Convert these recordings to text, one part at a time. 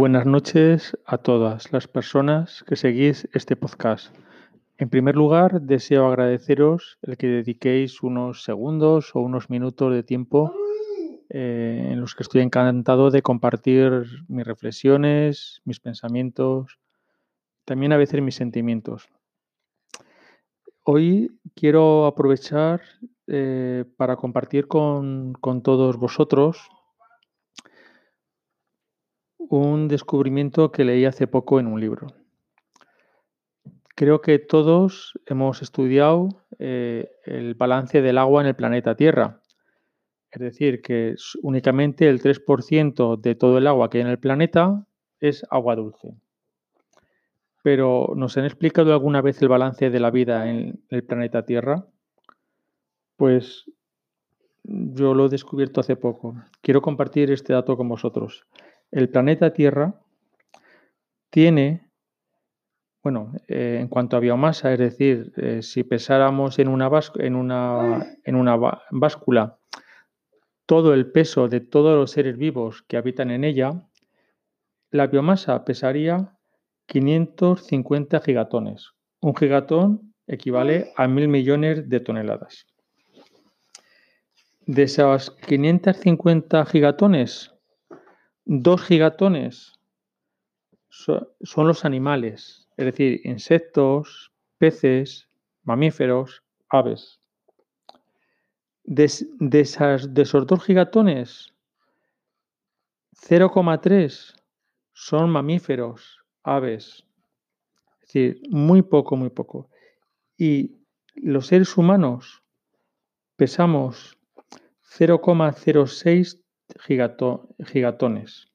buenas noches a todas las personas que seguís este podcast. En primer lugar, deseo agradeceros el que dediquéis unos segundos o unos minutos de tiempo eh, en los que estoy encantado de compartir mis reflexiones, mis pensamientos, también a veces mis sentimientos. Hoy quiero aprovechar eh, para compartir con, con todos vosotros un descubrimiento que leí hace poco en un libro. Creo que todos hemos estudiado eh, el balance del agua en el planeta Tierra. Es decir, que únicamente el 3% de todo el agua que hay en el planeta es agua dulce. Pero ¿nos han explicado alguna vez el balance de la vida en el planeta Tierra? Pues yo lo he descubierto hace poco. Quiero compartir este dato con vosotros. El planeta Tierra tiene, bueno, eh, en cuanto a biomasa, es decir, eh, si pesáramos en una, en, una, báscula todo el peso de todos los seres vivos que habitan en ella, la biomasa pesaría 550 gigatones. Un gigatón equivale a mil millones de toneladas. De esas 550 gigatones, Dos gigatones son los animales, es decir, insectos, peces, mamíferos, aves. De, de esos dos gigatones, 0,3 son mamíferos, aves. Es decir, muy poco, muy poco. Y los seres humanos pesamos 0,06 gigatones.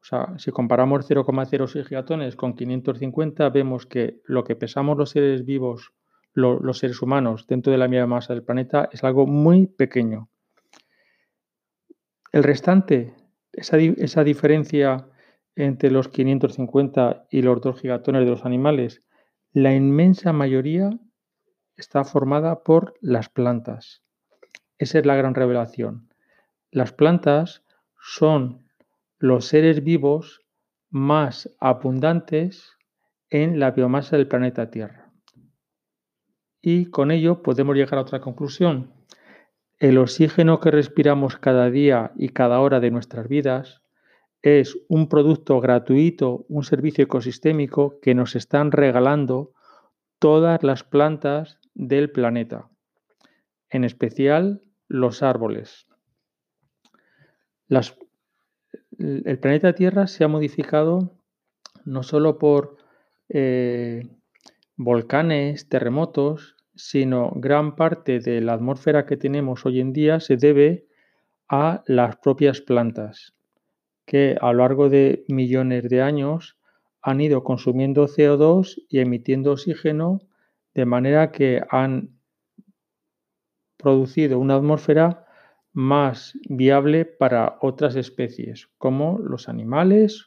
O sea, si comparamos 0,06 gigatones con 550, vemos que lo que pesamos los seres vivos, los seres humanos, dentro de la misma masa del planeta, es algo muy pequeño. El restante, esa, esa diferencia entre los 550 y los 2 gigatones de los animales, la inmensa mayoría está formada por las plantas. Esa es la gran revelación. Las plantas son los seres vivos más abundantes en la biomasa del planeta Tierra. Y con ello podemos llegar a otra conclusión. El oxígeno que respiramos cada día y cada hora de nuestras vidas es un producto gratuito, un servicio ecosistémico que nos están regalando todas las plantas del planeta, en especial los árboles el planeta Tierra se ha modificado no solo por eh, volcanes, terremotos, sino gran parte de la atmósfera que tenemos hoy en día se debe a las propias plantas, que a lo largo de millones de años han ido consumiendo CO2 y emitiendo oxígeno, de manera que han producido una atmósfera más viable para otras especies, como los animales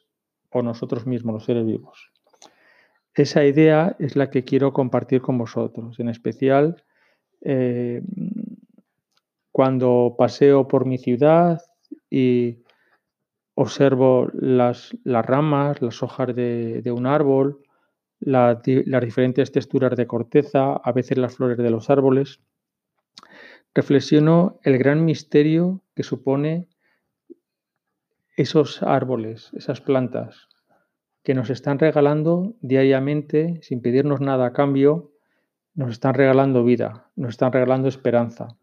o nosotros mismos, los seres vivos. Esa idea es la que quiero compartir con vosotros, en especial eh, cuando paseo por mi ciudad y observo las, ramas, las hojas de, un árbol, las diferentes texturas de corteza, a veces las flores de los árboles reflexiono el gran misterio que supone esos árboles, esas plantas, que nos están regalando diariamente, sin pedirnos nada a cambio, nos están regalando vida, nos están regalando esperanza.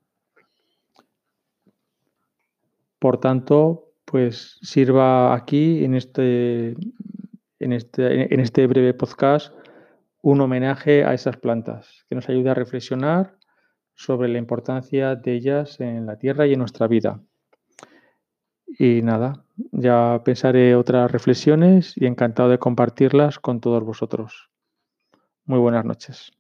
Por tanto, pues sirva aquí en este, en este, en este breve podcast un homenaje a esas plantas, que nos ayude a reflexionar sobre la importancia de ellas en la Tierra y en nuestra vida. Y nada, ya pensaré otras reflexiones y encantado de compartirlas con todos vosotros. Muy buenas noches.